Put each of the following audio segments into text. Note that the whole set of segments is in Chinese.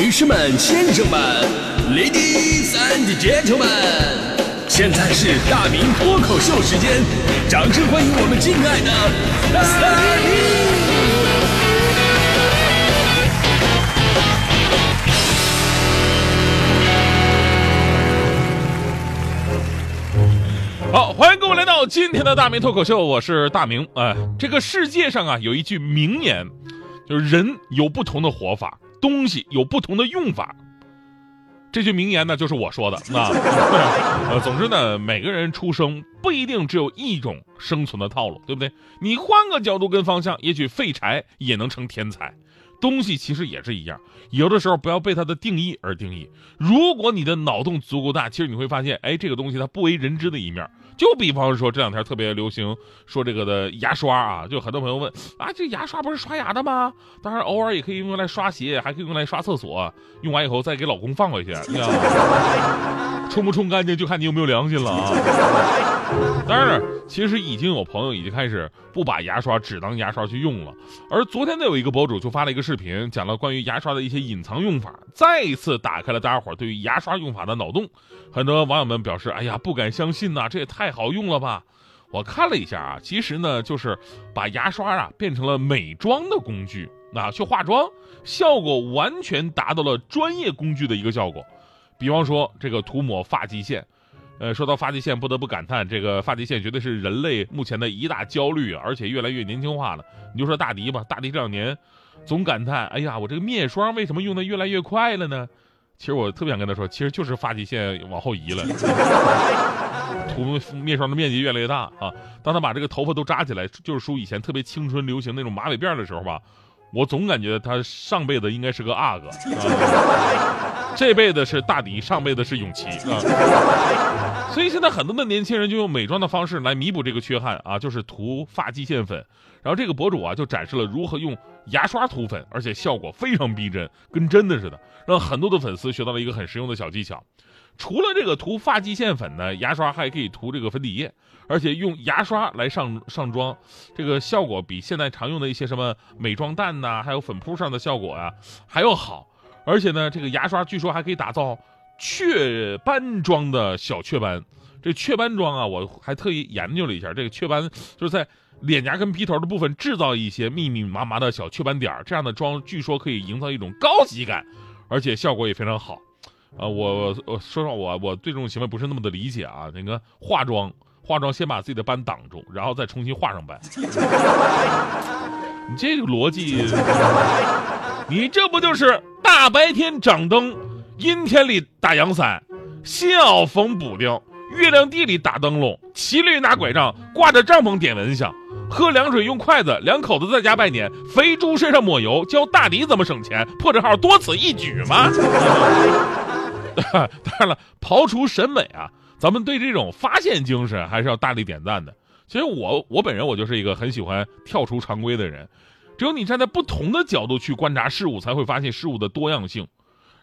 女士们、先生们，Ladies and Gentlemen，现在是大明脱口秀时间，掌声欢迎我们敬爱的大明！好，欢迎各位来到今天的大明脱口秀，我是大明。哎，这个世界上啊，有一句名言，就是人有不同的活法，东西有不同的用法。这句名言呢，就是我说的。那，呃，总之呢，每个人出生不一定只有一种生存的套路，对不对？你换个角度跟方向，也许废柴也能成天才。东西其实也是一样，有的时候不要被它的定义而定义。如果你的脑洞足够大，其实你会发现，哎，这个东西它不为人知的一面。就比方说这两天特别流行说这个的牙刷啊，就很多朋友问啊，这牙刷不是刷牙的吗？当然偶尔也可以用来刷鞋，还可以用来刷厕所，用完以后再给老公放回去，你知道吗？冲不冲干净就看你有没有良心了啊。当然，其实已经有朋友已经开始不把牙刷只当牙刷去用了。而昨天呢，有一个博主就发了一个视频，讲了关于牙刷的一些隐藏用法，再一次打开了大家伙对于牙刷用法的脑洞。很多网友们表示：“哎呀，不敢相信呐，这也太太好用了吧！”我看了一下啊，其实呢，就是把牙刷啊变成了美妆的工具，啊，去化妆，效果完全达到了专业工具的一个效果。比方说这个涂抹发际线。呃，说到发际线，不得不感叹，这个发际线绝对是人类目前的一大焦虑，而且越来越年轻化了。你就说大迪吧，大迪这两年总感叹，哎呀，我这个面霜为什么用的越来越快了呢？其实我特别想跟他说，其实就是发际线往后移了，涂面霜的面积越来越大啊。当他把这个头发都扎起来，就是梳以前特别青春流行那种马尾辫的时候吧，我总感觉他上辈子应该是个阿哥。这辈子是大迪，上辈子是永琪啊，所以现在很多的年轻人就用美妆的方式来弥补这个缺憾啊，就是涂发际线粉。然后这个博主啊就展示了如何用牙刷涂粉，而且效果非常逼真，跟真的似的，让很多的粉丝学到了一个很实用的小技巧。除了这个涂发际线粉呢，牙刷还可以涂这个粉底液，而且用牙刷来上上妆，这个效果比现在常用的一些什么美妆蛋呐，还有粉扑上的效果啊还要好。而且呢，这个牙刷据说还可以打造雀斑妆的小雀斑。这雀斑妆啊，我还特意研究了一下，这个雀斑就是在脸颊跟鼻头的部分制造一些密密麻麻的小雀斑点，这样的妆据说可以营造一种高级感，而且效果也非常好。啊，我我说实话，我我对这种行为不是那么的理解啊。那个化妆，化妆先把自己的斑挡住，然后再重新画上斑。你这个逻辑，你这不就是？大白天掌灯，阴天里打阳伞，新袄缝补丁，月亮地里打灯笼，骑驴拿拐杖，挂着帐篷点蚊香，喝凉水用筷子，两口子在家拜年，肥猪身上抹油，教大迪怎么省钱，破折号多此一举吗？当然了，刨除审美啊，咱们对这种发现精神还是要大力点赞的。其实我我本人我就是一个很喜欢跳出常规的人。只有你站在不同的角度去观察事物，才会发现事物的多样性。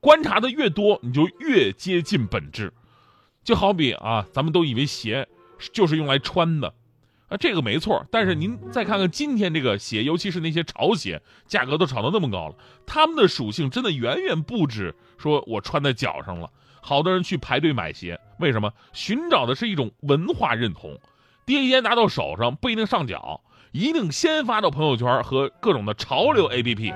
观察的越多，你就越接近本质。就好比啊，咱们都以为鞋就是用来穿的，啊，这个没错。但是您再看看今天这个鞋，尤其是那些潮鞋，价格都炒到那么高了，它们的属性真的远远不止说我穿在脚上了。好多人去排队买鞋，为什么？寻找的是一种文化认同。第一天拿到手上不一定上脚。一定先发到朋友圈和各种的潮流 APP，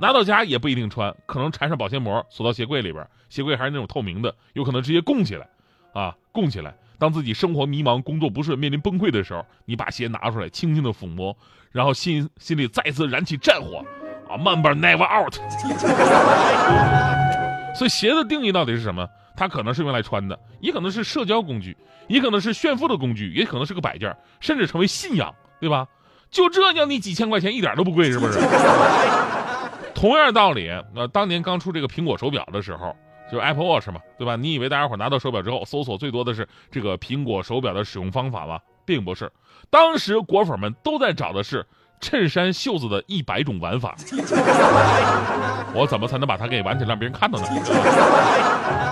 拿到家也不一定穿，可能缠上保鲜膜锁到鞋柜里边，鞋柜还是那种透明的，有可能直接供起来，啊，供起来。当自己生活迷茫、工作不顺、面临崩溃的时候，你把鞋拿出来，轻轻的抚摸，然后心心里再次燃起战火，啊慢慢 never out。所以鞋的定义到底是什么？它可能是用来穿的，也可能是社交工具，也可能是炫富的工具，也可能是个摆件，甚至成为信仰，对吧？就这要你几千块钱一点都不贵，是不是？同样道理，那当年刚出这个苹果手表的时候，就是 Apple Watch 嘛，对吧？你以为大家伙拿到手表之后，搜索最多的是这个苹果手表的使用方法吗？并不是，当时果粉们都在找的是衬衫袖子的一百种玩法。我怎么才能把它给玩起来，让别人看到呢？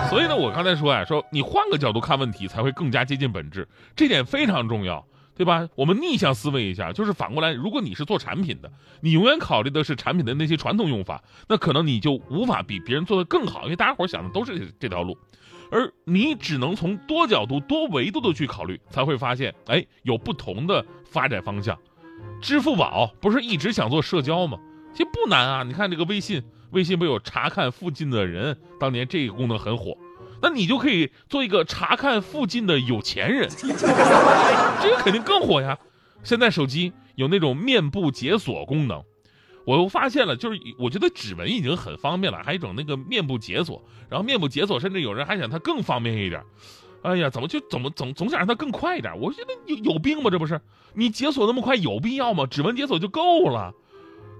所以呢，我刚才说呀，说你换个角度看问题，才会更加接近本质，这点非常重要。对吧？我们逆向思维一下，就是反过来，如果你是做产品的，你永远考虑的是产品的那些传统用法，那可能你就无法比别人做的更好，因为大家伙想的都是这条路，而你只能从多角度、多维度的去考虑，才会发现，哎，有不同的发展方向。支付宝不是一直想做社交吗？其实不难啊，你看这个微信，微信不有查看附近的人，当年这个功能很火。那你就可以做一个查看附近的有钱人，这个肯定更火呀。现在手机有那种面部解锁功能，我又发现了，就是我觉得指纹已经很方便了，还有一种那个面部解锁，然后面部解锁甚至有人还想它更方便一点。哎呀，怎么就怎么总总想让它更快一点？我觉得有有病吗？这不是你解锁那么快有必要吗？指纹解锁就够了。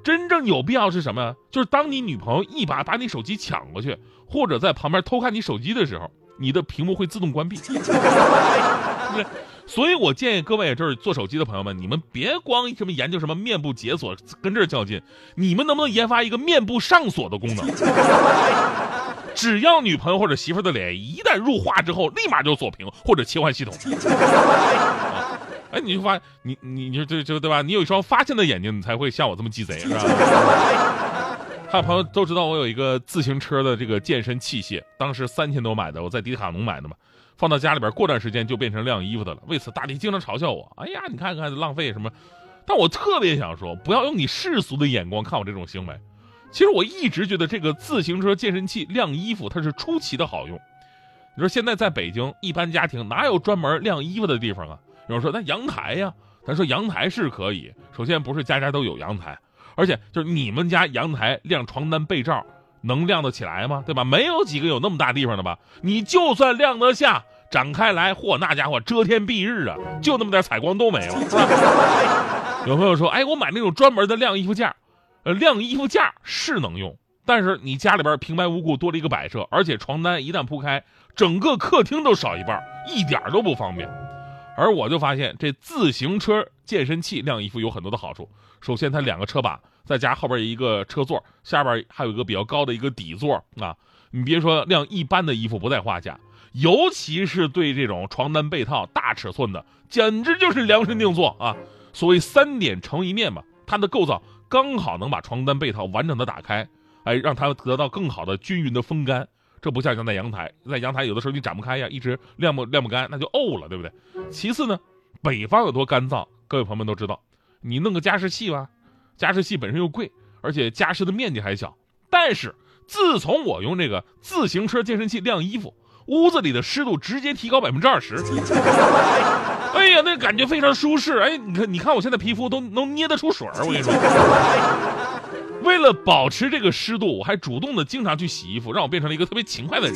真正有必要是什么？就是当你女朋友一把把你手机抢过去，或者在旁边偷看你手机的时候，你的屏幕会自动关闭。对，所以我建议各位就是做手机的朋友们，你们别光什么研究什么面部解锁，跟这儿较劲，你们能不能研发一个面部上锁的功能？只要女朋友或者媳妇的脸一旦入画之后，立马就锁屏或者切换系统。哎，你就发你你你说这这对吧？你有一双发现的眼睛，你才会像我这么鸡贼，是吧？还有朋友都知道我有一个自行车的这个健身器械，当时三千多买的，我在迪卡侬买的嘛，放到家里边，过段时间就变成晾衣服的了。为此，大力经常嘲笑我：“哎呀，你看看浪费什么？”但我特别想说，不要用你世俗的眼光看我这种行为。其实我一直觉得这个自行车健身器晾衣服，它是出奇的好用。你说现在在北京，一般家庭哪有专门晾衣服的地方啊？有人说那阳台呀，咱说阳台是可以。首先不是家家都有阳台，而且就是你们家阳台晾床单被罩能晾得起来吗？对吧？没有几个有那么大地方的吧？你就算晾得下，展开来，嚯，那家伙遮天蔽日啊，就那么点采光都没了。有朋友说，哎，我买那种专门的晾衣服架，呃，晾衣服架是能用，但是你家里边平白无故多了一个摆设，而且床单一旦铺开，整个客厅都少一半，一点都不方便。而我就发现，这自行车健身器晾衣服有很多的好处。首先，它两个车把，再加后边一个车座，下边还有一个比较高的一个底座啊。你别说晾一般的衣服不在话下，尤其是对这种床单被套大尺寸的，简直就是量身定做啊。所谓三点成一面嘛，它的构造刚好能把床单被套完整的打开，哎，让它得到更好的均匀的风干。这不像像在阳台，在阳台有的时候你展不开呀，一直晾不晾不干，那就沤了，对不对？其次呢，北方有多干燥，各位朋友们都知道，你弄个加湿器吧，加湿器本身又贵，而且加湿的面积还小。但是自从我用这个自行车健身器晾衣服，屋子里的湿度直接提高百分之二十。哎呀，那感觉非常舒适。哎，你看，你看我现在皮肤都能捏得出水儿，我跟你说。为了保持这个湿度，我还主动的经常去洗衣服，让我变成了一个特别勤快的人。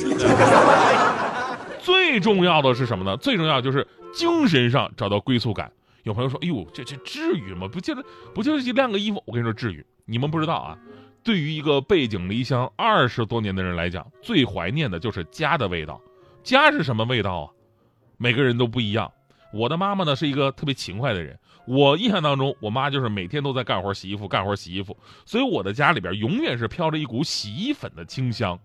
最重要的是什么呢？最重要就是精神上找到归宿感。有朋友说：“哎呦，这这至于吗？不就是不就是晾个衣服？”我跟你说，至于。你们不知道啊，对于一个背井离乡二十多年的人来讲，最怀念的就是家的味道。家是什么味道啊？每个人都不一样。我的妈妈呢是一个特别勤快的人。我印象当中，我妈就是每天都在干活洗衣服，干活洗衣服，所以我的家里边永远是飘着一股洗衣粉的清香。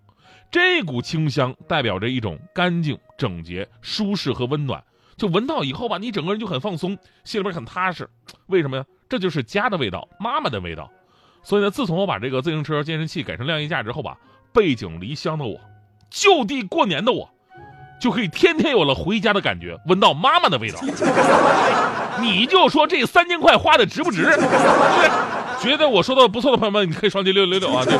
这股清香代表着一种干净、整洁、舒适和温暖。就闻到以后吧，你整个人就很放松，心里边很踏实。为什么呀？这就是家的味道，妈妈的味道。所以呢，自从我把这个自行车健身器改成晾衣架之后吧，背井离乡的我，就地过年的我。就可以天天有了回家的感觉，闻到妈妈的味道。你就说这三千块花的值不值？对，觉得我说的不错的朋友们，你可以双击六六六啊！对，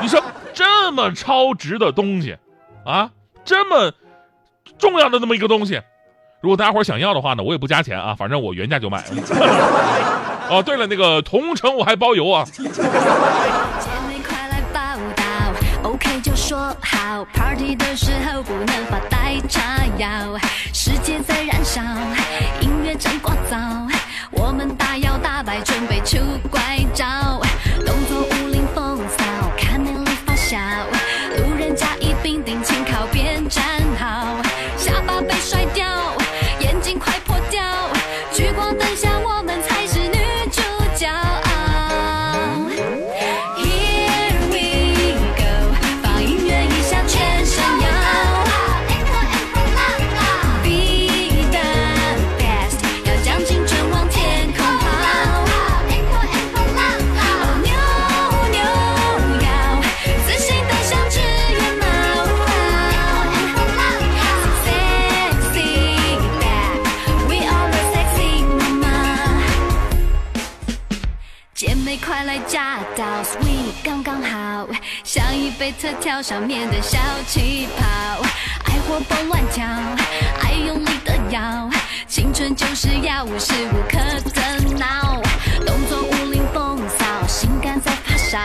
你说这么超值的东西，啊，这么重要的那么一个东西，如果大家伙想要的话呢，我也不加钱啊，反正我原价就买了。哦，对了，那个同城我还包邮啊。好，party 的时候不能发呆叉腰，世界在燃烧，音乐正聒噪，我们大摇大摆准备出怪招，动作无林风骚，看美丽发笑，路人甲乙丙丁请靠边站好，下巴被甩掉，眼睛快破掉，聚光灯下被特调上面的小气泡，爱活蹦乱跳，爱用力的摇，青春就是要无时无刻的闹，动作无灵风骚，性感在发烧。